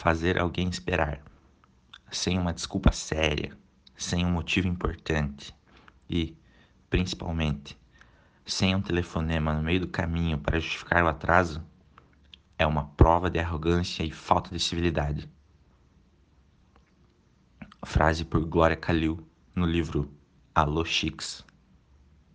fazer alguém esperar, sem uma desculpa séria, sem um motivo importante e, principalmente, sem um telefonema no meio do caminho para justificar o atraso, é uma prova de arrogância e falta de civilidade. Frase por Glória Calil no livro Alô Chicks.